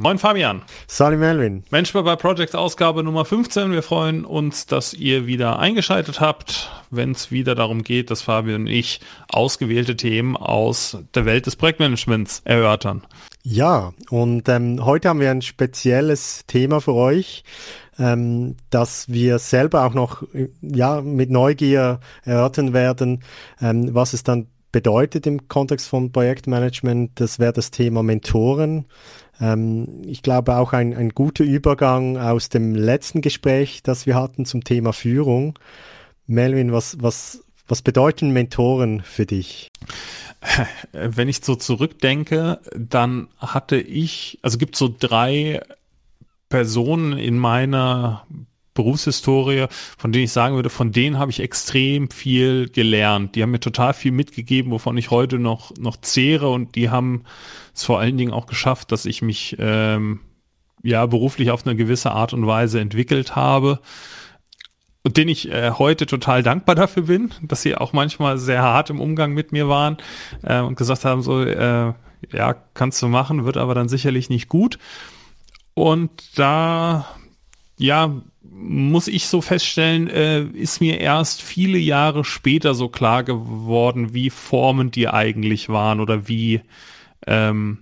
Moin Fabian. Salut Melvin. Mensch bei Projects Ausgabe Nummer 15. Wir freuen uns, dass ihr wieder eingeschaltet habt, wenn es wieder darum geht, dass Fabian und ich ausgewählte Themen aus der Welt des Projektmanagements erörtern. Ja, und ähm, heute haben wir ein spezielles Thema für euch, ähm, dass wir selber auch noch ja, mit Neugier erörtern werden, ähm, was es dann bedeutet im Kontext von Projektmanagement. Das wäre das Thema Mentoren. Ähm, ich glaube auch ein, ein guter Übergang aus dem letzten Gespräch, das wir hatten zum Thema Führung. Melvin, was, was, was bedeuten Mentoren für dich? Wenn ich so zurückdenke, dann hatte ich, also gibt so drei Personen in meiner Berufshistorie, von denen ich sagen würde, von denen habe ich extrem viel gelernt. Die haben mir total viel mitgegeben, wovon ich heute noch, noch zehre und die haben es vor allen Dingen auch geschafft, dass ich mich ähm, ja beruflich auf eine gewisse Art und Weise entwickelt habe und den ich äh, heute total dankbar dafür bin, dass sie auch manchmal sehr hart im Umgang mit mir waren äh, und gesagt haben, so, äh, ja, kannst du machen, wird aber dann sicherlich nicht gut. Und da, ja, muss ich so feststellen, äh, ist mir erst viele Jahre später so klar geworden, wie formend die eigentlich waren oder wie, ähm,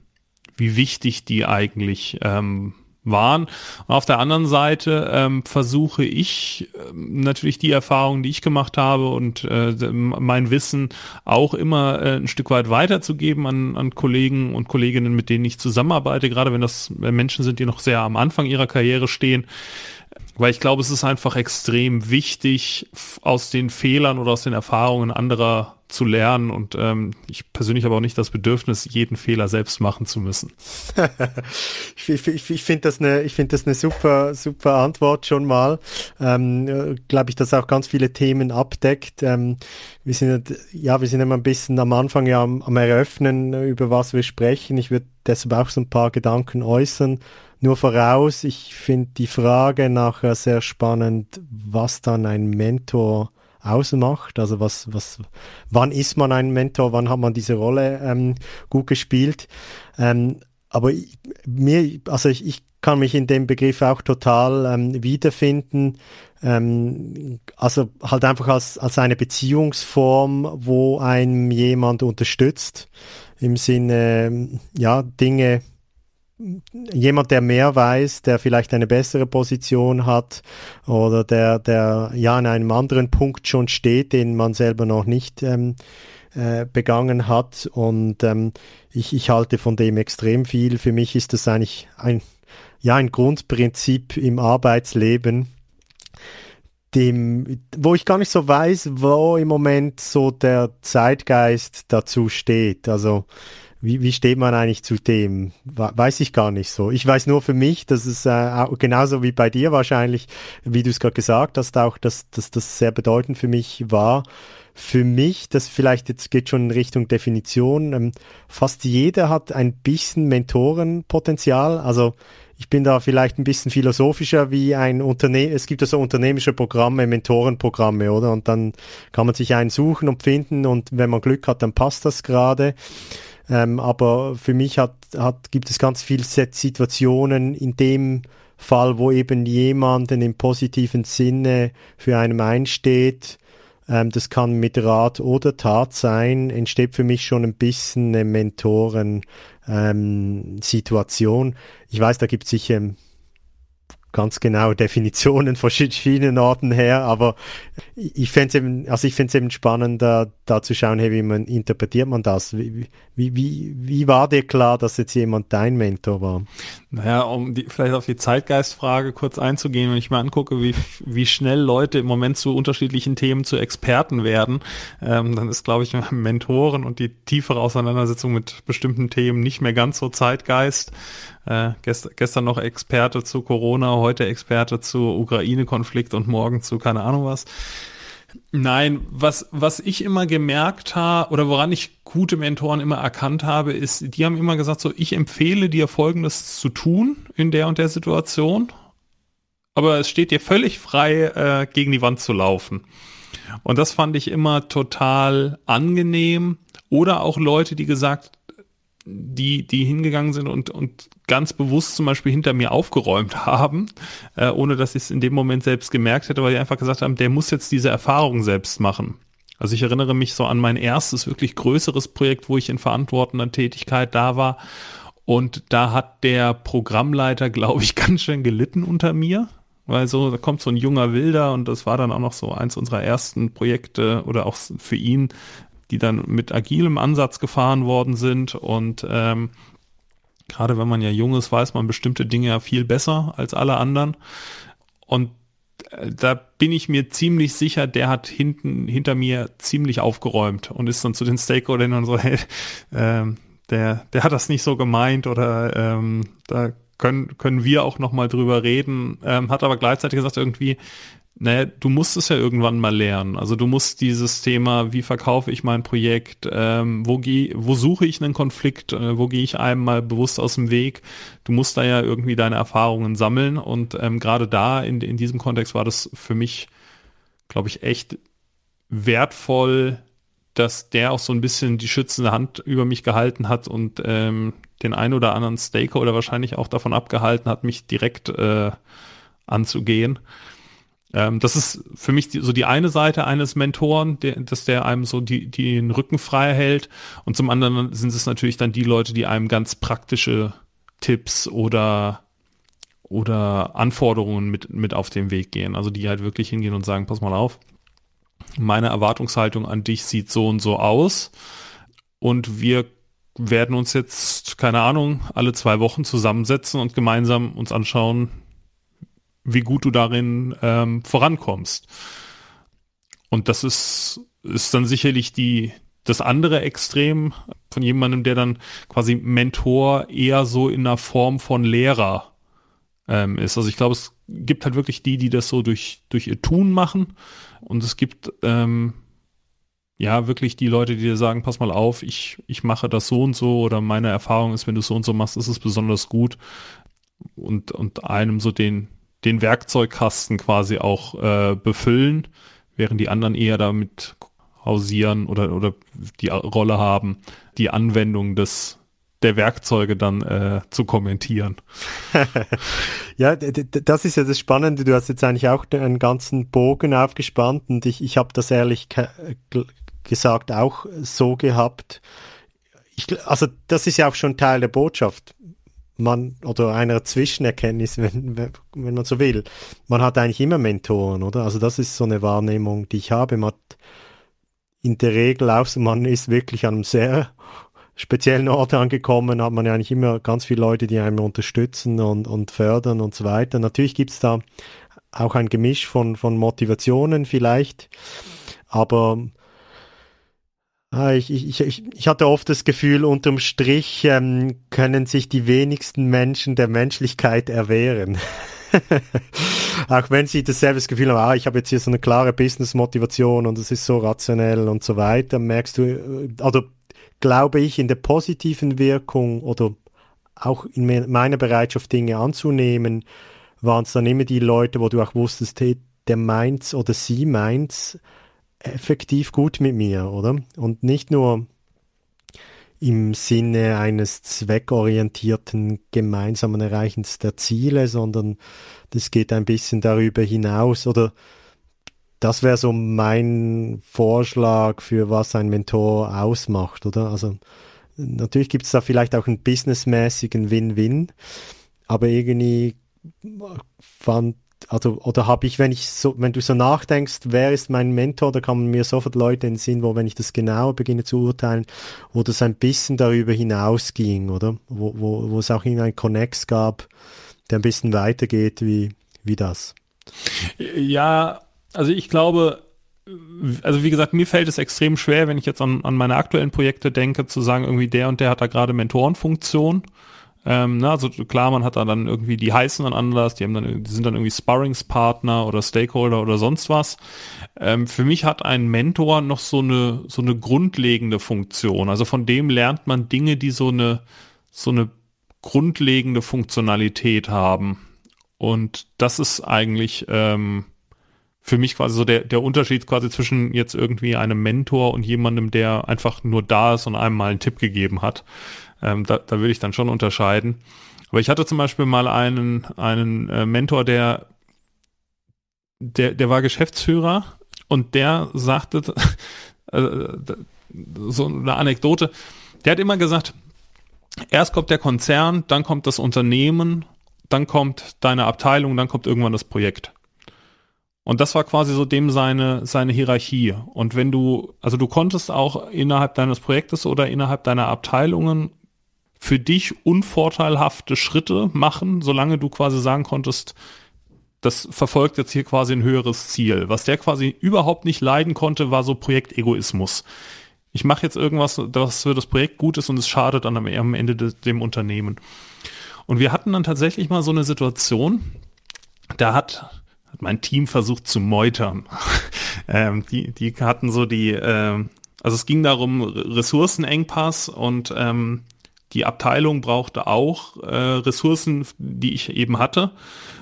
wie wichtig die eigentlich ähm, waren. Und auf der anderen Seite ähm, versuche ich ähm, natürlich die Erfahrungen, die ich gemacht habe und äh, mein Wissen auch immer äh, ein Stück weit weiterzugeben an, an Kollegen und Kolleginnen, mit denen ich zusammenarbeite, gerade wenn das Menschen sind, die noch sehr am Anfang ihrer Karriere stehen weil ich glaube, es ist einfach extrem wichtig, aus den Fehlern oder aus den Erfahrungen anderer zu lernen. Und ähm, ich persönlich habe auch nicht das Bedürfnis, jeden Fehler selbst machen zu müssen. ich ich, ich finde das eine, ich finde das eine super, super Antwort schon mal. Ähm, Glaube ich, dass auch ganz viele Themen abdeckt. Ähm, wir sind ja, wir sind immer ein bisschen am Anfang ja am, am Eröffnen, über was wir sprechen. Ich würde deshalb auch so ein paar Gedanken äußern. Nur voraus, ich finde die Frage nachher sehr spannend, was dann ein Mentor ausmacht. Also was, was, wann ist man ein Mentor, wann hat man diese Rolle ähm, gut gespielt. Ähm, aber ich, mir, also ich, ich kann mich in dem Begriff auch total ähm, wiederfinden. Ähm, also halt einfach als, als eine Beziehungsform, wo einem jemand unterstützt, im Sinne, ja, Dinge jemand, der mehr weiß, der vielleicht eine bessere Position hat oder der, der ja an einem anderen Punkt schon steht, den man selber noch nicht ähm, äh, begangen hat. Und ähm, ich, ich halte von dem extrem viel. Für mich ist das eigentlich ein, ja, ein Grundprinzip im Arbeitsleben, dem, wo ich gar nicht so weiß, wo im Moment so der Zeitgeist dazu steht. Also wie, wie steht man eigentlich zu dem? Weiß ich gar nicht so. Ich weiß nur für mich, dass es äh, genauso wie bei dir wahrscheinlich, wie du es gerade gesagt hast, auch, dass, dass das sehr bedeutend für mich war. Für mich, das vielleicht jetzt geht schon in Richtung Definition, ähm, fast jeder hat ein bisschen Mentorenpotenzial. Also ich bin da vielleicht ein bisschen philosophischer wie ein Unternehmen. Es gibt ja so unternehmische Programme, Mentorenprogramme, oder? Und dann kann man sich einen suchen und finden und wenn man Glück hat, dann passt das gerade. Ähm, aber für mich hat, hat, gibt es ganz viele Situationen in dem Fall, wo eben jemanden im positiven Sinne für einen einsteht, ähm, das kann mit Rat oder Tat sein, entsteht für mich schon ein bisschen eine Mentoren-Situation. Ähm, ich weiß, da gibt es sicher ganz genau Definitionen von verschiedenen Orten her, aber ich fände es eben, also ich finde es eben spannend, da, da zu schauen, hey, wie man interpretiert man das? Wie, wie, wie, wie war dir klar, dass jetzt jemand dein Mentor war? Naja, um die, vielleicht auf die Zeitgeistfrage kurz einzugehen, wenn ich mir angucke, wie, wie schnell Leute im Moment zu unterschiedlichen Themen zu Experten werden, ähm, dann ist, glaube ich, Mentoren und die tiefere Auseinandersetzung mit bestimmten Themen nicht mehr ganz so Zeitgeist. Äh, gest, gestern noch Experte zu Corona, heute Experte zu Ukraine-Konflikt und morgen zu keine Ahnung was. Nein, was, was ich immer gemerkt habe oder woran ich gute Mentoren immer erkannt habe, ist, die haben immer gesagt, so, ich empfehle dir Folgendes zu tun in der und der Situation, aber es steht dir völlig frei, äh, gegen die Wand zu laufen. Und das fand ich immer total angenehm. Oder auch Leute, die gesagt die, die hingegangen sind und, und ganz bewusst zum Beispiel hinter mir aufgeräumt haben, äh, ohne dass ich es in dem Moment selbst gemerkt hätte, weil die einfach gesagt haben, der muss jetzt diese Erfahrung selbst machen. Also ich erinnere mich so an mein erstes wirklich größeres Projekt, wo ich in verantwortender Tätigkeit da war. Und da hat der Programmleiter, glaube ich, ganz schön gelitten unter mir, weil so, da kommt so ein junger Wilder und das war dann auch noch so eins unserer ersten Projekte oder auch für ihn, die dann mit agilem Ansatz gefahren worden sind. Und ähm, gerade wenn man ja jung ist, weiß man bestimmte Dinge ja viel besser als alle anderen. Und äh, da bin ich mir ziemlich sicher, der hat hinten hinter mir ziemlich aufgeräumt und ist dann zu den Stakeholdern und so, hey, ähm, der, der hat das nicht so gemeint oder ähm, da können, können wir auch noch mal drüber reden, ähm, hat aber gleichzeitig gesagt irgendwie, naja, du musst es ja irgendwann mal lernen. Also du musst dieses Thema, wie verkaufe ich mein Projekt, ähm, wo, geh, wo suche ich einen Konflikt, äh, wo gehe ich einem mal bewusst aus dem Weg. Du musst da ja irgendwie deine Erfahrungen sammeln. Und ähm, gerade da, in, in diesem Kontext, war das für mich, glaube ich, echt wertvoll, dass der auch so ein bisschen die schützende Hand über mich gehalten hat und ähm, den ein oder anderen Stakeholder wahrscheinlich auch davon abgehalten hat, mich direkt äh, anzugehen. Ähm, das ist für mich die, so die eine Seite eines Mentoren, der, dass der einem so die, die den Rücken frei hält. Und zum anderen sind es natürlich dann die Leute, die einem ganz praktische Tipps oder oder Anforderungen mit, mit auf den Weg gehen. Also die halt wirklich hingehen und sagen, pass mal auf, meine Erwartungshaltung an dich sieht so und so aus. Und wir werden uns jetzt, keine Ahnung, alle zwei Wochen zusammensetzen und gemeinsam uns anschauen, wie gut du darin ähm, vorankommst. Und das ist, ist dann sicherlich die, das andere Extrem von jemandem, der dann quasi Mentor eher so in einer Form von Lehrer ähm, ist. Also ich glaube, es gibt halt wirklich die, die das so durch, durch ihr Tun machen. Und es gibt ähm, ja wirklich die Leute, die dir sagen, pass mal auf, ich, ich mache das so und so oder meine Erfahrung ist, wenn du es so und so machst, ist es besonders gut. Und, und einem so den, den Werkzeugkasten quasi auch äh, befüllen, während die anderen eher damit hausieren oder, oder die Rolle haben, die Anwendung des der Werkzeuge dann äh, zu kommentieren. ja, das ist ja das Spannende. Du hast jetzt eigentlich auch einen ganzen Bogen aufgespannt und ich, ich habe das ehrlich gesagt auch so gehabt. Ich, also das ist ja auch schon Teil der Botschaft man oder einer Zwischenerkenntnis, wenn, wenn man so will. Man hat eigentlich immer Mentoren, oder? Also das ist so eine Wahrnehmung, die ich habe. Man hat in der Regel, außer man ist wirklich an einem sehr speziellen Ort angekommen, hat man ja eigentlich immer ganz viele Leute, die einem unterstützen und, und fördern und so weiter. Natürlich gibt es da auch ein Gemisch von, von Motivationen vielleicht, aber ich, ich, ich, ich hatte oft das Gefühl, unterm Strich ähm, können sich die wenigsten Menschen der Menschlichkeit erwehren. auch wenn sie dasselbe Gefühl haben, ah, ich habe jetzt hier so eine klare Business-Motivation und es ist so rationell und so weiter, merkst du, äh, also glaube ich, in der positiven Wirkung oder auch in meiner Bereitschaft, Dinge anzunehmen, waren es dann immer die Leute, wo du auch wusstest, hey, der meint's oder sie meint's effektiv gut mit mir, oder? Und nicht nur im Sinne eines zweckorientierten gemeinsamen Erreichens der Ziele, sondern das geht ein bisschen darüber hinaus oder das wäre so mein Vorschlag für was ein Mentor ausmacht, oder? Also natürlich gibt es da vielleicht auch einen businessmäßigen Win-Win, aber irgendwie fand also oder habe ich, wenn ich so, wenn du so nachdenkst, wer ist mein Mentor, da kommen mir sofort Leute in den Sinn, wo wenn ich das genauer beginne zu urteilen, wo das ein bisschen darüber hinausging, oder? Wo, wo, wo es auch einen Connex gab, der ein bisschen weitergeht wie, wie das. Ja, also ich glaube, also wie gesagt, mir fällt es extrem schwer, wenn ich jetzt an, an meine aktuellen Projekte denke, zu sagen, irgendwie der und der hat da gerade Mentorenfunktion. Ähm, na, also klar, man hat da dann irgendwie, die heißen dann anders, die haben dann, die sind dann irgendwie Sparringspartner oder Stakeholder oder sonst was. Ähm, für mich hat ein Mentor noch so eine, so eine grundlegende Funktion. Also von dem lernt man Dinge, die so eine, so eine grundlegende Funktionalität haben. Und das ist eigentlich ähm, für mich quasi so der, der Unterschied quasi zwischen jetzt irgendwie einem Mentor und jemandem, der einfach nur da ist und einem mal einen Tipp gegeben hat. Ähm, da, da würde ich dann schon unterscheiden. Aber ich hatte zum Beispiel mal einen, einen äh, Mentor, der, der, der war Geschäftsführer und der sagte, äh, so eine Anekdote, der hat immer gesagt, erst kommt der Konzern, dann kommt das Unternehmen, dann kommt deine Abteilung, dann kommt irgendwann das Projekt. Und das war quasi so dem seine, seine Hierarchie. Und wenn du, also du konntest auch innerhalb deines Projektes oder innerhalb deiner Abteilungen für dich unvorteilhafte Schritte machen, solange du quasi sagen konntest, das verfolgt jetzt hier quasi ein höheres Ziel. Was der quasi überhaupt nicht leiden konnte, war so Projektegoismus. Ich mache jetzt irgendwas, was für das Projekt gut ist und es schadet dann am Ende dem Unternehmen. Und wir hatten dann tatsächlich mal so eine Situation, da hat hat mein Team versucht zu meutern. ähm, die, die hatten so die, äh, also es ging darum, Ressourcenengpass und ähm, die Abteilung brauchte auch äh, Ressourcen, die ich eben hatte.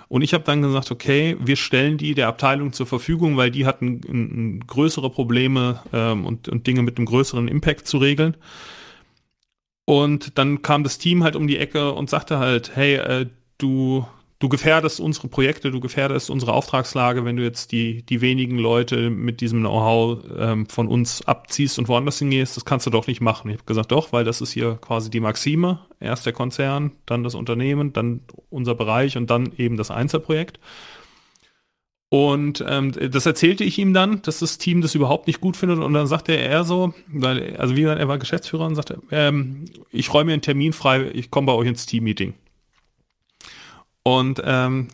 Und ich habe dann gesagt, okay, wir stellen die der Abteilung zur Verfügung, weil die hatten n, größere Probleme ähm, und, und Dinge mit einem größeren Impact zu regeln. Und dann kam das Team halt um die Ecke und sagte halt, hey, äh, du, du gefährdest unsere Projekte, du gefährdest unsere Auftragslage, wenn du jetzt die, die wenigen Leute mit diesem Know-how ähm, von uns abziehst und woanders hingehst, das kannst du doch nicht machen. Ich habe gesagt, doch, weil das ist hier quasi die Maxime. Erst der Konzern, dann das Unternehmen, dann unser Bereich und dann eben das Einzelprojekt. Und ähm, das erzählte ich ihm dann, dass das Team das überhaupt nicht gut findet. Und dann sagte er so, weil, also wie gesagt, er war Geschäftsführer und sagte, ähm, ich räume mir einen Termin frei, ich komme bei euch ins Team-Meeting. Und ähm,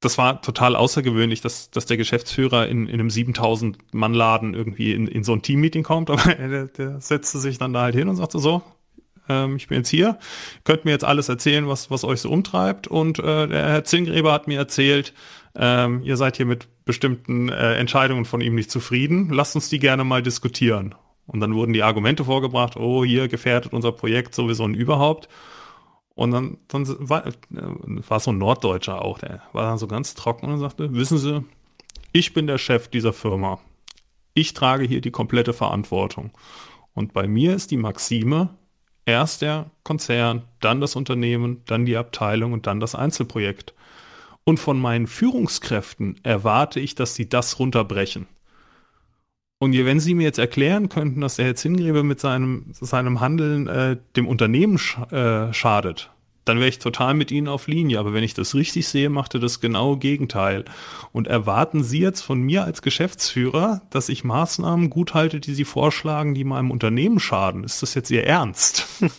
das war total außergewöhnlich, dass, dass der Geschäftsführer in, in einem 7000 Mann Laden irgendwie in, in so ein Teammeeting kommt, aber der, der setzte sich dann da halt hin und sagte so, ähm, ich bin jetzt hier, könnt mir jetzt alles erzählen, was, was euch so umtreibt und äh, der Herr Zingräber hat mir erzählt, ähm, ihr seid hier mit bestimmten äh, Entscheidungen von ihm nicht zufrieden, lasst uns die gerne mal diskutieren. Und dann wurden die Argumente vorgebracht, oh, hier gefährdet unser Projekt sowieso und überhaupt. Und dann, dann war, war so ein Norddeutscher auch, der war dann so ganz trocken und sagte, wissen Sie, ich bin der Chef dieser Firma. Ich trage hier die komplette Verantwortung. Und bei mir ist die Maxime, erst der Konzern, dann das Unternehmen, dann die Abteilung und dann das Einzelprojekt. Und von meinen Führungskräften erwarte ich, dass sie das runterbrechen. Und wenn Sie mir jetzt erklären könnten, dass der Herr Zingrebe mit seinem, seinem Handeln äh, dem Unternehmen sch äh, schadet, dann wäre ich total mit Ihnen auf Linie. Aber wenn ich das richtig sehe, macht er das genaue Gegenteil. Und erwarten Sie jetzt von mir als Geschäftsführer, dass ich Maßnahmen gut halte, die Sie vorschlagen, die meinem Unternehmen schaden? Ist das jetzt Ihr Ernst?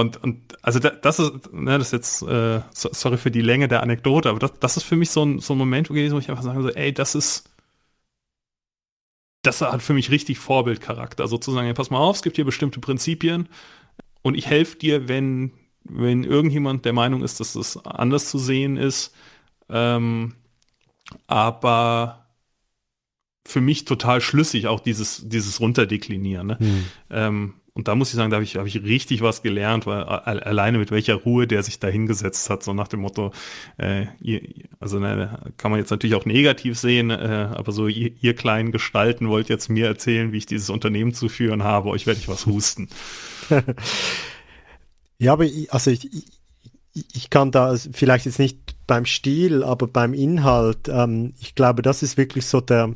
Und, und also das ist, ne, das ist jetzt, äh, sorry für die Länge der Anekdote, aber das, das ist für mich so ein, so ein Moment gewesen, wo ich einfach sage, so, ey, das ist, das hat für mich richtig Vorbildcharakter. Sozusagen, ja, pass mal auf, es gibt hier bestimmte Prinzipien und ich helfe dir, wenn, wenn irgendjemand der Meinung ist, dass das anders zu sehen ist. Ähm, aber für mich total schlüssig auch dieses, dieses Runterdeklinieren. Ne? Hm. Ähm, und da muss ich sagen, da habe ich, hab ich richtig was gelernt, weil alleine mit welcher Ruhe der sich da hingesetzt hat, so nach dem Motto, äh, ihr, also ne, kann man jetzt natürlich auch negativ sehen, äh, aber so ihr, ihr kleinen Gestalten wollt jetzt mir erzählen, wie ich dieses Unternehmen zu führen habe, euch werde ich was husten. ja, aber ich, also ich, ich, kann da vielleicht jetzt nicht beim Stil, aber beim Inhalt, ähm, ich glaube, das ist wirklich so der,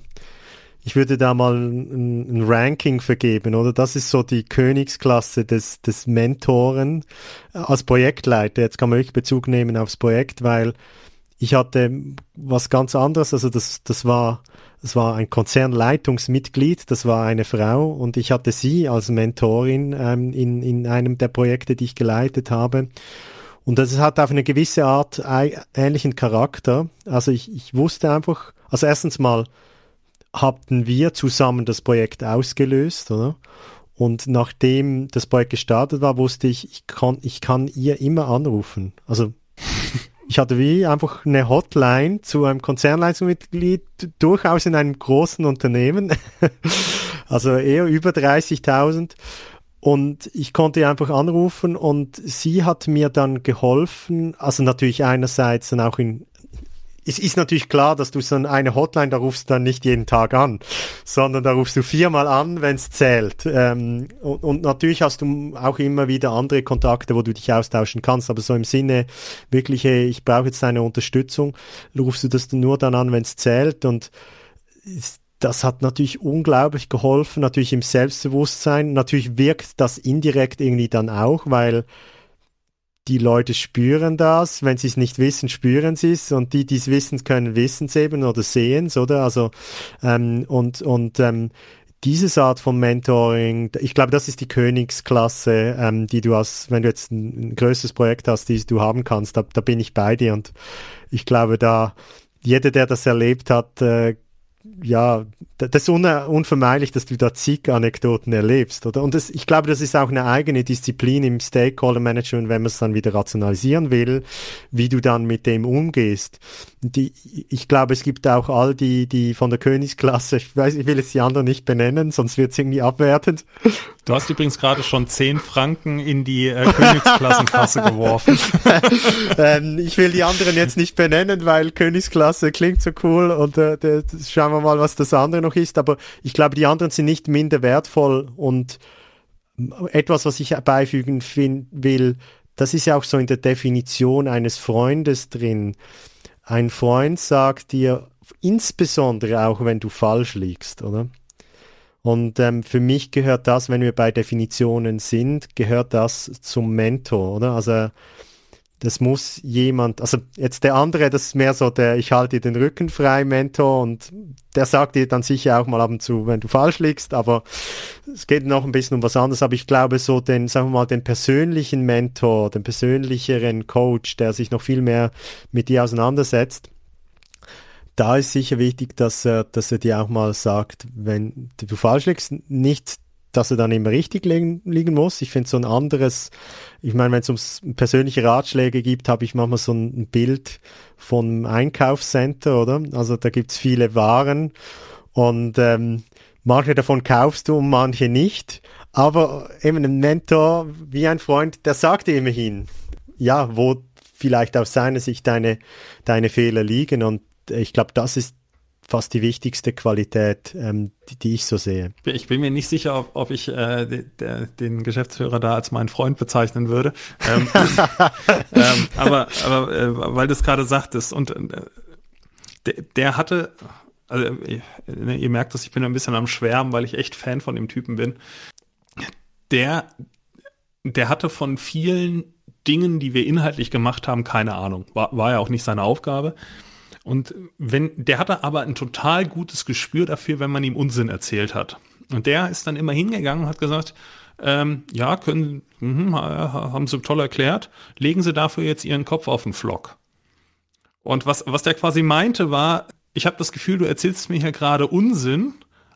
ich würde da mal ein, ein, Ranking vergeben, oder? Das ist so die Königsklasse des, des Mentoren äh, als Projektleiter. Jetzt kann man wirklich Bezug nehmen aufs Projekt, weil ich hatte was ganz anderes. Also das, das war, das war ein Konzernleitungsmitglied, das war eine Frau und ich hatte sie als Mentorin ähm, in, in einem der Projekte, die ich geleitet habe. Und das hat auf eine gewisse Art ähnlichen Charakter. Also ich, ich wusste einfach, also erstens mal, hatten wir zusammen das Projekt ausgelöst, oder? Und nachdem das Projekt gestartet war, wusste ich, ich kann, ich kann ihr immer anrufen. Also ich hatte wie einfach eine Hotline zu einem Konzernleistungsmitglied, durchaus in einem großen Unternehmen, also eher über 30.000. Und ich konnte ihr einfach anrufen und sie hat mir dann geholfen, also natürlich einerseits dann auch in es ist natürlich klar, dass du so eine Hotline, da rufst du dann nicht jeden Tag an, sondern da rufst du viermal an, wenn es zählt. Ähm, und, und, natürlich hast du auch immer wieder andere Kontakte, wo du dich austauschen kannst, aber so im Sinne wirklich, hey, ich brauche jetzt deine Unterstützung, rufst du das nur dann an, wenn es zählt und das hat natürlich unglaublich geholfen, natürlich im Selbstbewusstsein. Natürlich wirkt das indirekt irgendwie dann auch, weil die Leute spüren das, wenn sie es nicht wissen, spüren sie es. Und die, die es wissen können, wissen es eben oder sehen es, oder? Also ähm, und und ähm, diese Art von Mentoring, ich glaube, das ist die Königsklasse, ähm, die du hast, wenn du jetzt ein, ein größeres Projekt hast, die du haben kannst, da, da bin ich bei dir. Und ich glaube, da jeder, der das erlebt hat, äh, ja, das ist unvermeidlich, dass du da zig Anekdoten erlebst, oder? Und das, ich glaube, das ist auch eine eigene Disziplin im Stakeholder Management, wenn man es dann wieder rationalisieren will, wie du dann mit dem umgehst. Die, ich glaube, es gibt auch all die, die von der Königsklasse, ich weiß, ich will jetzt die anderen nicht benennen, sonst wird es irgendwie abwertend. Du hast übrigens gerade schon zehn Franken in die äh, Königsklassenkasse geworfen. ähm, ich will die anderen jetzt nicht benennen, weil Königsklasse klingt so cool und äh, das, schauen wir mal, was das andere noch ist. Aber ich glaube, die anderen sind nicht minder wertvoll und etwas, was ich beifügen will, das ist ja auch so in der Definition eines Freundes drin. Ein Freund sagt dir, insbesondere auch wenn du falsch liegst, oder? Und ähm, für mich gehört das, wenn wir bei Definitionen sind, gehört das zum Mentor, oder? Also das muss jemand, also jetzt der andere, das ist mehr so der, ich halte dir den Rücken frei Mentor und der sagt dir dann sicher auch mal ab und zu, wenn du falsch liegst, aber es geht noch ein bisschen um was anderes, aber ich glaube so den, sagen wir mal, den persönlichen Mentor, den persönlicheren Coach, der sich noch viel mehr mit dir auseinandersetzt, da ist sicher wichtig, dass er, dass er dir auch mal sagt, wenn du falsch liegst, nicht, dass er dann immer richtig liegen, liegen muss. Ich finde so ein anderes, ich meine, wenn es um persönliche Ratschläge gibt, habe ich manchmal so ein Bild vom Einkaufscenter, oder? Also da gibt's viele Waren und ähm, manche davon kaufst du und manche nicht. Aber eben ein Mentor wie ein Freund, der sagt dir immerhin, ja, wo vielleicht aus seiner Sicht deine, deine Fehler liegen und ich glaube, das ist fast die wichtigste Qualität, ähm, die, die, ich so sehe. Ich bin mir nicht sicher, ob, ob ich äh, de, de, den Geschäftsführer da als meinen Freund bezeichnen würde. Ähm, ähm, aber aber äh, weil du es gerade sagtest und äh, der, der hatte, also äh, ihr merkt dass ich bin ein bisschen am Schwärmen, weil ich echt Fan von dem Typen bin. Der, der hatte von vielen Dingen, die wir inhaltlich gemacht haben, keine Ahnung. War, war ja auch nicht seine Aufgabe. Und wenn, der hatte aber ein total gutes Gespür dafür, wenn man ihm Unsinn erzählt hat. Und der ist dann immer hingegangen und hat gesagt, ähm, ja, können, mh, haben Sie toll erklärt, legen Sie dafür jetzt Ihren Kopf auf den Flock. Und was, was der quasi meinte war, ich habe das Gefühl, du erzählst mir hier gerade Unsinn,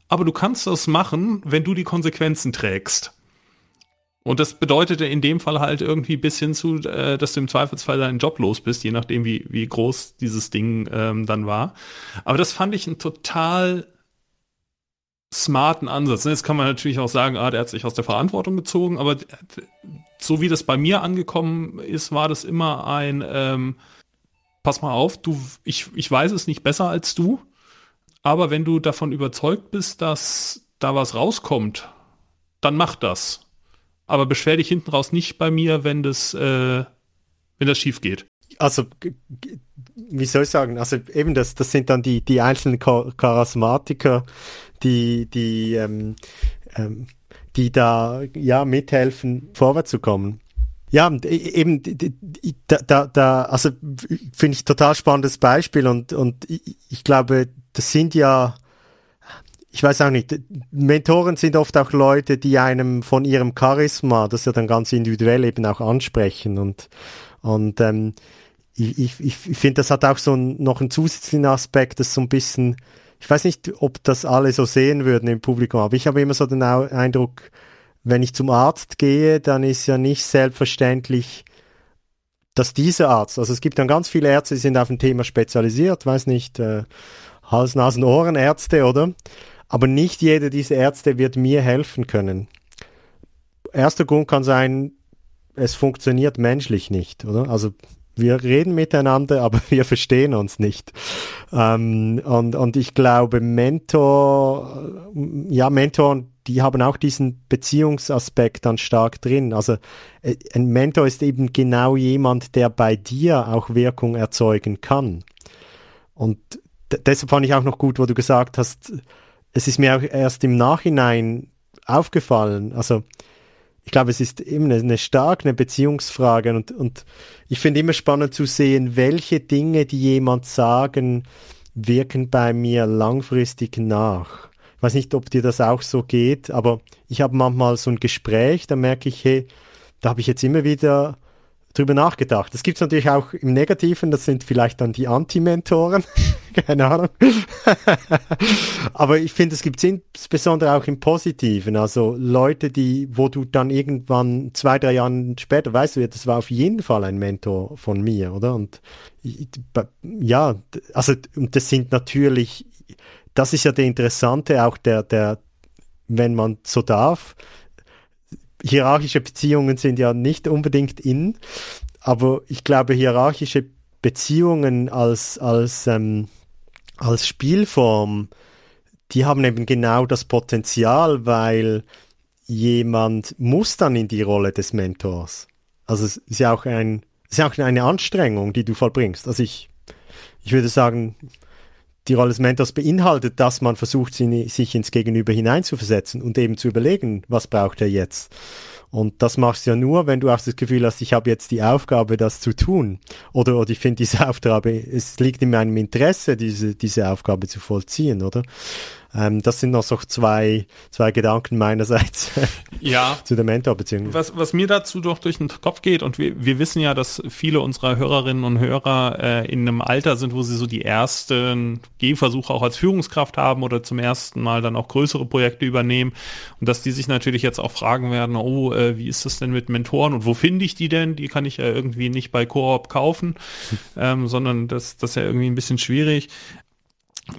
aber du kannst das machen, wenn du die Konsequenzen trägst. Und das bedeutete in dem Fall halt irgendwie bis hin zu, äh, dass du im Zweifelsfall deinen Job los bist, je nachdem, wie, wie groß dieses Ding ähm, dann war. Aber das fand ich einen total smarten Ansatz. Jetzt kann man natürlich auch sagen, ah, der hat sich aus der Verantwortung gezogen, aber so wie das bei mir angekommen ist, war das immer ein, ähm, pass mal auf, du, ich, ich weiß es nicht besser als du, aber wenn du davon überzeugt bist, dass da was rauskommt, dann mach das aber beschwer dich hinten raus nicht bei mir, wenn das, äh, wenn das schief geht. Also, wie soll ich sagen, also eben das, das sind dann die, die einzelnen Charismatiker, die, die, ähm, ähm, die da ja mithelfen, vorwärts zu kommen. Ja, e, eben da, da, da also finde ich total spannendes Beispiel und, und ich glaube, das sind ja ich weiß auch nicht, Mentoren sind oft auch Leute, die einem von ihrem Charisma, das ja dann ganz individuell eben auch ansprechen und, und ähm, ich, ich, ich finde, das hat auch so ein, noch einen zusätzlichen Aspekt, das so ein bisschen, ich weiß nicht, ob das alle so sehen würden im Publikum, aber ich habe immer so den Eindruck, wenn ich zum Arzt gehe, dann ist ja nicht selbstverständlich, dass dieser Arzt, also es gibt dann ganz viele Ärzte, die sind auf ein Thema spezialisiert, weiß nicht, äh, Hals, Nasen, Ohren Ärzte, oder? Aber nicht jeder dieser Ärzte wird mir helfen können. Erster Grund kann sein, es funktioniert menschlich nicht, oder? Also wir reden miteinander, aber wir verstehen uns nicht. Ähm, und, und ich glaube, Mentor, ja, Mentoren, die haben auch diesen Beziehungsaspekt dann stark drin. Also äh, ein Mentor ist eben genau jemand, der bei dir auch Wirkung erzeugen kann. Und deshalb fand ich auch noch gut, wo du gesagt hast, es ist mir auch erst im Nachhinein aufgefallen. Also ich glaube, es ist eben eine, eine stark eine Beziehungsfrage und, und ich finde immer spannend zu sehen, welche Dinge, die jemand sagen, wirken bei mir langfristig nach. Ich weiß nicht, ob dir das auch so geht, aber ich habe manchmal so ein Gespräch, da merke ich, hey, da habe ich jetzt immer wieder drüber nachgedacht. Das gibt es natürlich auch im Negativen, das sind vielleicht dann die Anti-Mentoren, keine Ahnung. Aber ich finde, es gibt es insbesondere auch im Positiven, also Leute, die, wo du dann irgendwann zwei, drei Jahre später, weißt du, das war auf jeden Fall ein Mentor von mir, oder? Und ja, also das sind natürlich, das ist ja der Interessante, auch der, der, wenn man so darf, hierarchische Beziehungen sind ja nicht unbedingt in, aber ich glaube, hierarchische Beziehungen als, als, ähm, als Spielform, die haben eben genau das Potenzial, weil jemand muss dann in die Rolle des Mentors. Also es ist ja auch ein, es ist auch eine Anstrengung, die du vollbringst. Also ich, ich würde sagen, die Rolle des Mentors beinhaltet, dass man versucht, sich ins Gegenüber hineinzuversetzen und eben zu überlegen, was braucht er jetzt. Und das machst du ja nur, wenn du auch das Gefühl hast, ich habe jetzt die Aufgabe, das zu tun. Oder, oder ich finde diese Aufgabe, es liegt in meinem Interesse, diese, diese Aufgabe zu vollziehen, oder? Ähm, das sind noch so zwei, zwei Gedanken meinerseits ja. zu der Mentorbeziehung. Was, was mir dazu doch durch den Kopf geht, und wir, wir wissen ja, dass viele unserer Hörerinnen und Hörer äh, in einem Alter sind, wo sie so die ersten Gehversuche auch als Führungskraft haben oder zum ersten Mal dann auch größere Projekte übernehmen und dass die sich natürlich jetzt auch fragen werden, oh, äh, wie ist das denn mit Mentoren und wo finde ich die denn? Die kann ich ja irgendwie nicht bei Coop kaufen, ähm, sondern das, das ist ja irgendwie ein bisschen schwierig.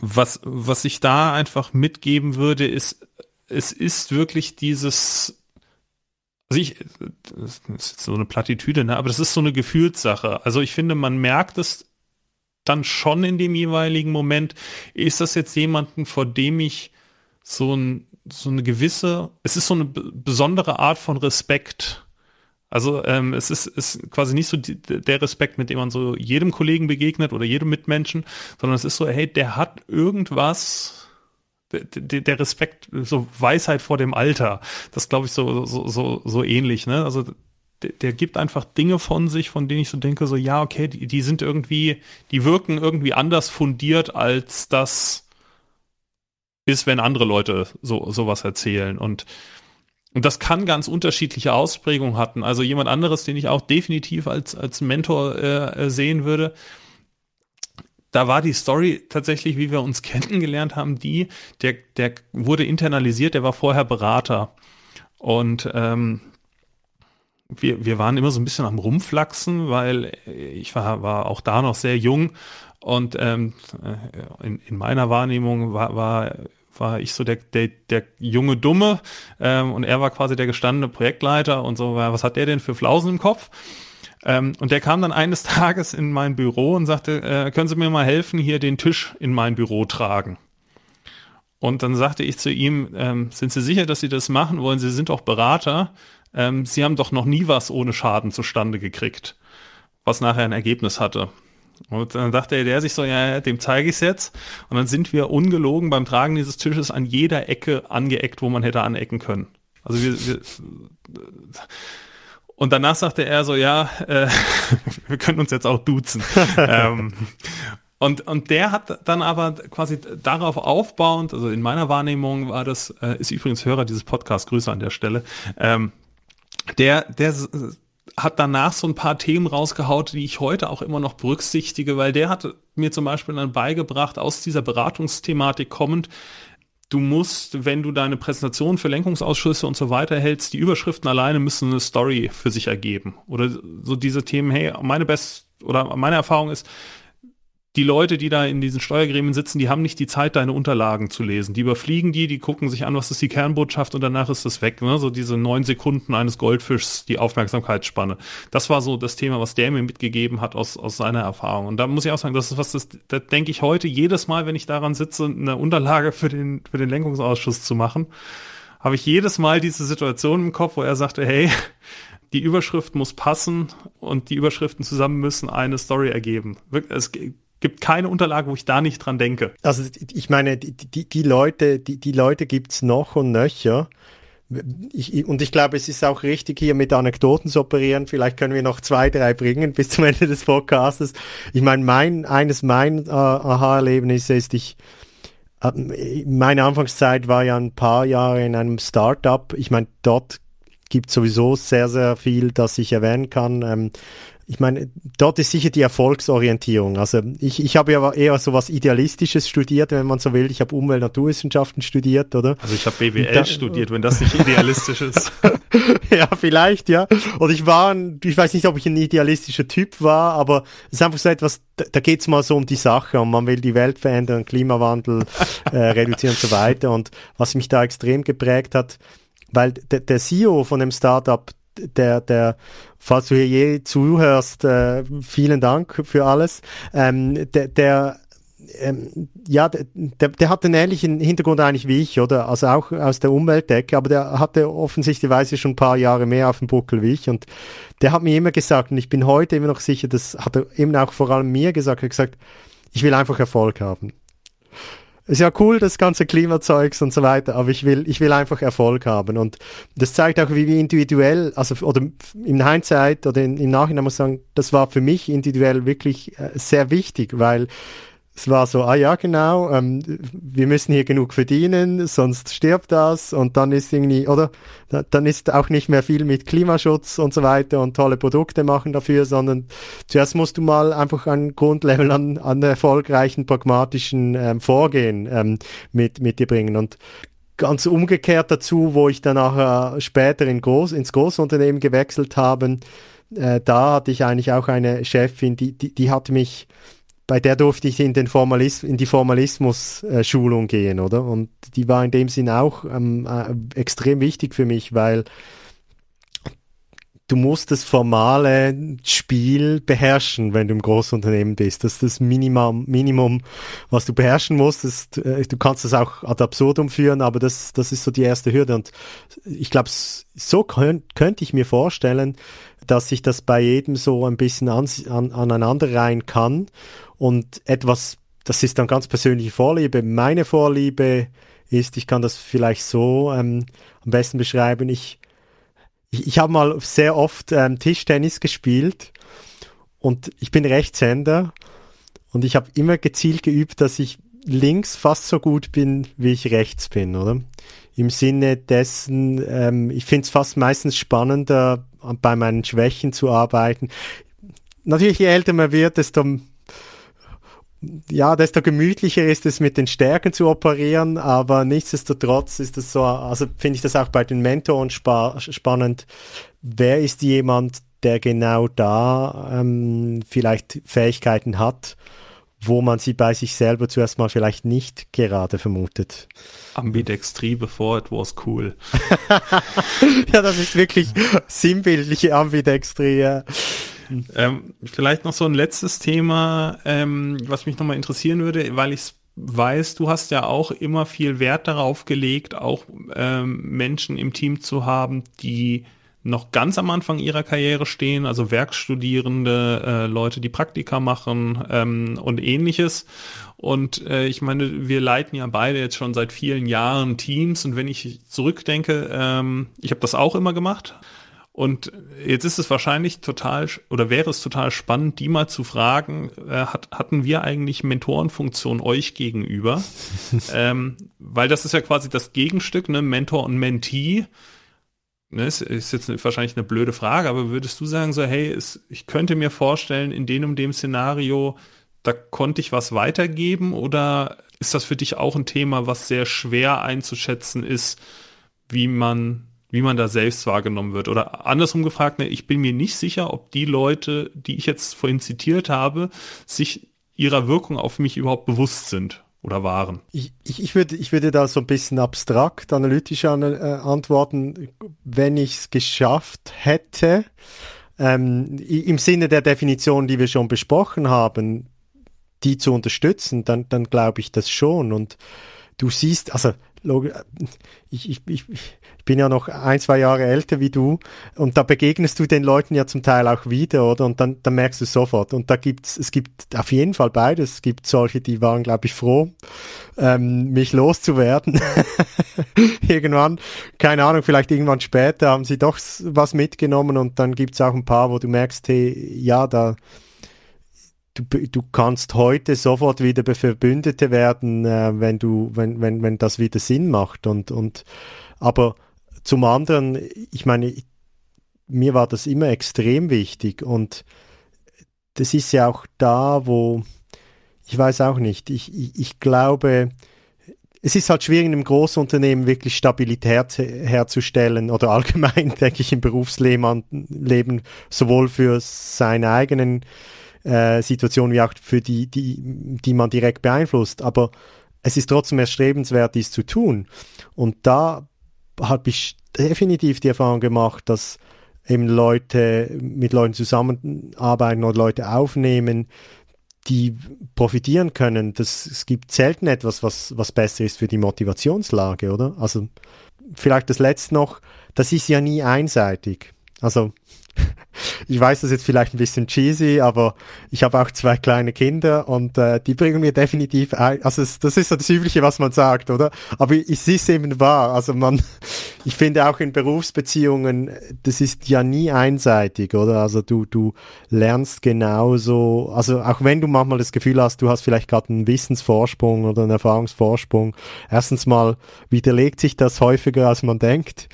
Was, was ich da einfach mitgeben würde, ist, es ist wirklich dieses, also ich, das ist so eine Plattitüde, ne? aber das ist so eine Gefühlssache. Also ich finde, man merkt es dann schon in dem jeweiligen Moment. Ist das jetzt jemanden, vor dem ich so, ein, so eine gewisse, es ist so eine besondere Art von Respekt also ähm, es ist, ist quasi nicht so die, der Respekt, mit dem man so jedem Kollegen begegnet oder jedem Mitmenschen, sondern es ist so, hey, der hat irgendwas, der, der Respekt, so Weisheit vor dem Alter. Das glaube ich so, so, so, so ähnlich, ne? Also der, der, gibt einfach Dinge von sich, von denen ich so denke, so ja, okay, die, die sind irgendwie, die wirken irgendwie anders fundiert, als das ist, wenn andere Leute so sowas erzählen. Und und das kann ganz unterschiedliche Ausprägungen hatten. Also jemand anderes, den ich auch definitiv als, als Mentor äh, äh, sehen würde, da war die Story tatsächlich, wie wir uns kennengelernt haben, die, der, der wurde internalisiert, der war vorher Berater. Und ähm, wir, wir waren immer so ein bisschen am Rumflachsen, weil ich war, war auch da noch sehr jung und ähm, äh, in, in meiner Wahrnehmung war, war war ich so der, der, der junge Dumme ähm, und er war quasi der gestandene Projektleiter und so, was hat der denn für Flausen im Kopf? Ähm, und der kam dann eines Tages in mein Büro und sagte, äh, können Sie mir mal helfen, hier den Tisch in mein Büro tragen? Und dann sagte ich zu ihm, ähm, sind Sie sicher, dass Sie das machen wollen? Sie sind doch Berater. Ähm, Sie haben doch noch nie was ohne Schaden zustande gekriegt, was nachher ein Ergebnis hatte. Und dann dachte der sich so, ja, dem zeige ich es jetzt. Und dann sind wir ungelogen beim Tragen dieses Tisches an jeder Ecke angeeckt, wo man hätte anecken können. Also wir, wir und danach sagte er so, ja, äh, wir können uns jetzt auch duzen. ähm, und, und der hat dann aber quasi darauf aufbauend, also in meiner Wahrnehmung war das, äh, ist übrigens Hörer dieses Podcasts, Grüße an der Stelle, ähm, der, der hat danach so ein paar Themen rausgehaut, die ich heute auch immer noch berücksichtige, weil der hat mir zum Beispiel dann beigebracht, aus dieser Beratungsthematik kommend, du musst, wenn du deine Präsentation für Lenkungsausschüsse und so weiter hältst, die Überschriften alleine müssen eine Story für sich ergeben. Oder so diese Themen, hey, meine Best oder meine Erfahrung ist, die Leute, die da in diesen Steuergremien sitzen, die haben nicht die Zeit, deine Unterlagen zu lesen. Die überfliegen die, die gucken sich an, was ist die Kernbotschaft und danach ist das weg. Ne? So diese neun Sekunden eines Goldfischs, die Aufmerksamkeitsspanne. Das war so das Thema, was der mir mitgegeben hat aus, aus seiner Erfahrung. Und da muss ich auch sagen, das ist was, das, das denke ich heute jedes Mal, wenn ich daran sitze, eine Unterlage für den, für den Lenkungsausschuss zu machen, habe ich jedes Mal diese Situation im Kopf, wo er sagte, hey, die Überschrift muss passen und die Überschriften zusammen müssen eine Story ergeben. Es gibt keine Unterlage, wo ich da nicht dran denke. Also ich meine, die, die, Leute, die, die Leute gibt's noch und nöcher. Ich, und ich glaube, es ist auch richtig, hier mit Anekdoten zu operieren. Vielleicht können wir noch zwei, drei bringen bis zum Ende des Podcasts. Ich meine, mein, eines meiner äh, Aha-Erlebnisse ist, ich, äh, meine Anfangszeit war ja ein paar Jahre in einem Startup. Ich meine, dort gibt sowieso sehr, sehr viel, das ich erwähnen kann. Ähm, ich meine, dort ist sicher die Erfolgsorientierung. Also ich, ich habe ja eher so was Idealistisches studiert, wenn man so will. Ich habe Umwelt- Naturwissenschaften studiert, oder? Also ich habe BWL da, studiert, wenn das nicht idealistisch ist. ja, vielleicht, ja. Und ich war, ein, ich weiß nicht, ob ich ein idealistischer Typ war, aber es ist einfach so etwas, da, da geht es mal so um die Sache und man will die Welt verändern, Klimawandel äh, reduzieren und so weiter. Und was mich da extrem geprägt hat, weil der, der CEO von dem Startup, der, der, falls du hier je zuhörst, äh, vielen Dank für alles, ähm, der, der ähm, ja, der, der hat einen ähnlichen Hintergrund eigentlich wie ich, oder? Also auch aus der Umweltdecke, aber der hatte offensichtlicherweise schon ein paar Jahre mehr auf dem Buckel wie ich. Und der hat mir immer gesagt, und ich bin heute immer noch sicher, das hat er eben auch vor allem mir gesagt, er hat gesagt, ich will einfach Erfolg haben ist ja cool, das ganze Klimazeugs und so weiter, aber ich will, ich will einfach Erfolg haben. Und das zeigt auch, wie wir individuell, also oder im Hindsight oder in, im Nachhinein muss ich sagen, das war für mich individuell wirklich äh, sehr wichtig, weil es war so, ah ja, genau, ähm, wir müssen hier genug verdienen, sonst stirbt das und dann ist irgendwie, oder? Da, dann ist auch nicht mehr viel mit Klimaschutz und so weiter und tolle Produkte machen dafür, sondern zuerst musst du mal einfach ein Grundlevel an, an erfolgreichen, pragmatischen ähm, Vorgehen ähm, mit, mit dir bringen. Und ganz umgekehrt dazu, wo ich dann nachher später in Groß, ins Großunternehmen gewechselt habe, äh, da hatte ich eigentlich auch eine Chefin, die, die, die hat mich bei der durfte ich in, den Formalis in die Formalismus-Schulung gehen, oder? Und die war in dem Sinn auch ähm, äh, extrem wichtig für mich, weil du musst das formale Spiel beherrschen, wenn du im Großunternehmen bist. Das ist das Minimum, Minimum was du beherrschen musst. Das, äh, du kannst das auch ad absurdum führen, aber das, das ist so die erste Hürde. Und ich glaube, so könnt, könnte ich mir vorstellen, dass sich das bei jedem so ein bisschen an, an, aneinander rein kann und etwas, das ist dann ganz persönliche Vorliebe. Meine Vorliebe ist, ich kann das vielleicht so ähm, am besten beschreiben, ich, ich, ich habe mal sehr oft ähm, Tischtennis gespielt und ich bin Rechtshänder und ich habe immer gezielt geübt, dass ich links fast so gut bin, wie ich rechts bin, oder? Im Sinne dessen, ähm, ich finde es fast meistens spannender, bei meinen Schwächen zu arbeiten. Natürlich, je älter man wird, desto ja, desto gemütlicher ist es, mit den Stärken zu operieren, aber nichtsdestotrotz ist es so, also finde ich das auch bei den Mentoren spa spannend. Wer ist jemand, der genau da ähm, vielleicht Fähigkeiten hat, wo man sie bei sich selber zuerst mal vielleicht nicht gerade vermutet? Ambidextrie before it was cool. ja, das ist wirklich sinnbildliche Ambidextrie. Ja. Ähm, vielleicht noch so ein letztes Thema, ähm, was mich nochmal interessieren würde, weil ich weiß, du hast ja auch immer viel Wert darauf gelegt, auch ähm, Menschen im Team zu haben, die noch ganz am Anfang ihrer Karriere stehen, also Werkstudierende, äh, Leute, die Praktika machen ähm, und ähnliches. Und äh, ich meine, wir leiten ja beide jetzt schon seit vielen Jahren Teams und wenn ich zurückdenke, ähm, ich habe das auch immer gemacht, und jetzt ist es wahrscheinlich total oder wäre es total spannend, die mal zu fragen, äh, hat, hatten wir eigentlich Mentorenfunktion euch gegenüber? ähm, weil das ist ja quasi das Gegenstück, ne? Mentor und Mentee. Ne, ist, ist jetzt wahrscheinlich eine blöde Frage, aber würdest du sagen so, hey, es, ich könnte mir vorstellen, in dem und dem Szenario, da konnte ich was weitergeben oder ist das für dich auch ein Thema, was sehr schwer einzuschätzen ist, wie man wie man da selbst wahrgenommen wird. Oder andersrum gefragt, ne, ich bin mir nicht sicher, ob die Leute, die ich jetzt vorhin zitiert habe, sich ihrer Wirkung auf mich überhaupt bewusst sind oder waren. Ich, ich, ich, würde, ich würde da so ein bisschen abstrakt, analytisch an, äh, antworten, wenn ich es geschafft hätte, ähm, im Sinne der Definition, die wir schon besprochen haben, die zu unterstützen, dann, dann glaube ich das schon. Und du siehst, also ich, ich, ich, bin ja noch ein, zwei Jahre älter wie du und da begegnest du den Leuten ja zum Teil auch wieder, oder? Und dann, dann merkst du sofort. Und da gibt's, es gibt auf jeden Fall beides. Es gibt solche, die waren, glaube ich, froh, ähm, mich loszuwerden. irgendwann, keine Ahnung, vielleicht irgendwann später haben sie doch was mitgenommen und dann gibt's auch ein paar, wo du merkst, hey, ja, da, du, du kannst heute sofort wieder Verbündete werden, äh, wenn du, wenn, wenn, wenn das wieder Sinn macht. Und, und aber zum anderen, ich meine, mir war das immer extrem wichtig und das ist ja auch da, wo ich weiß auch nicht, ich, ich, ich glaube, es ist halt schwierig, in einem Großunternehmen wirklich Stabilität herzustellen oder allgemein, denke ich, im Berufsleben, Leben, sowohl für seine eigenen äh, Situation wie auch für die, die, die man direkt beeinflusst. Aber es ist trotzdem erstrebenswert, dies zu tun. Und da habe ich definitiv die Erfahrung gemacht, dass eben Leute mit Leuten zusammenarbeiten oder Leute aufnehmen, die profitieren können. Das, es gibt selten etwas, was, was besser ist für die Motivationslage, oder? Also vielleicht das letzte noch, das ist ja nie einseitig. Also ich weiß, das ist jetzt vielleicht ein bisschen cheesy, aber ich habe auch zwei kleine Kinder und äh, die bringen mir definitiv ein, also es, das ist so das Übliche, was man sagt, oder? Aber es ist eben wahr. Also man, ich finde auch in Berufsbeziehungen, das ist ja nie einseitig, oder? Also du, du lernst genauso, also auch wenn du manchmal das Gefühl hast, du hast vielleicht gerade einen Wissensvorsprung oder einen Erfahrungsvorsprung, erstens mal widerlegt sich das häufiger, als man denkt.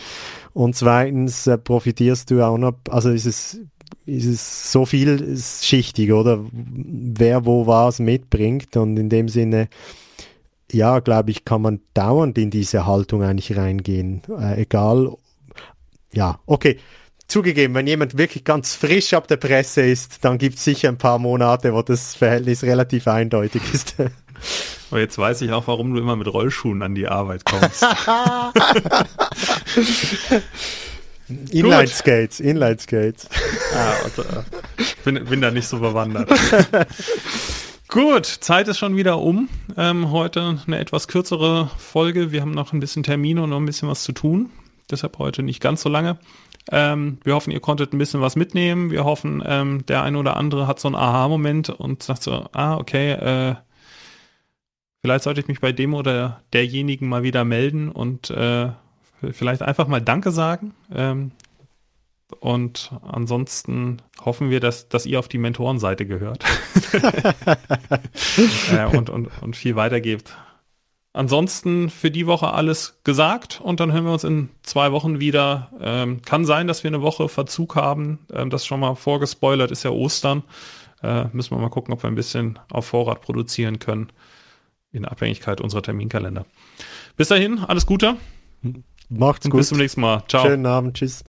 Und zweitens äh, profitierst du auch noch, also ist es, ist es so vielschichtig, oder? Wer wo was mitbringt und in dem Sinne, ja, glaube ich, kann man dauernd in diese Haltung eigentlich reingehen. Äh, egal, ja, okay. Zugegeben, wenn jemand wirklich ganz frisch ab der Presse ist, dann gibt es sicher ein paar Monate, wo das Verhältnis relativ eindeutig ist. Aber jetzt weiß ich auch, warum du immer mit Rollschuhen an die Arbeit kommst. Inline Skates, Inline Skates. Ah, und, äh, bin, bin da nicht so bewandert. Gut, Zeit ist schon wieder um. Ähm, heute eine etwas kürzere Folge. Wir haben noch ein bisschen Termine und noch ein bisschen was zu tun. Deshalb heute nicht ganz so lange. Ähm, wir hoffen, ihr konntet ein bisschen was mitnehmen. Wir hoffen, ähm, der eine oder andere hat so einen Aha-Moment und sagt so, ah, okay, äh, Vielleicht sollte ich mich bei dem oder derjenigen mal wieder melden und äh, vielleicht einfach mal Danke sagen. Ähm, und ansonsten hoffen wir, dass, dass ihr auf die Mentorenseite gehört äh, und, und, und viel weitergebt. Ansonsten für die Woche alles gesagt und dann hören wir uns in zwei Wochen wieder. Ähm, kann sein, dass wir eine Woche Verzug haben. Ähm, das schon mal vorgespoilert ist ja Ostern. Äh, müssen wir mal gucken, ob wir ein bisschen auf Vorrat produzieren können in Abhängigkeit unserer Terminkalender. Bis dahin, alles Gute. Macht's gut. Bis zum nächsten Mal. Ciao. Schönen Abend. Tschüss.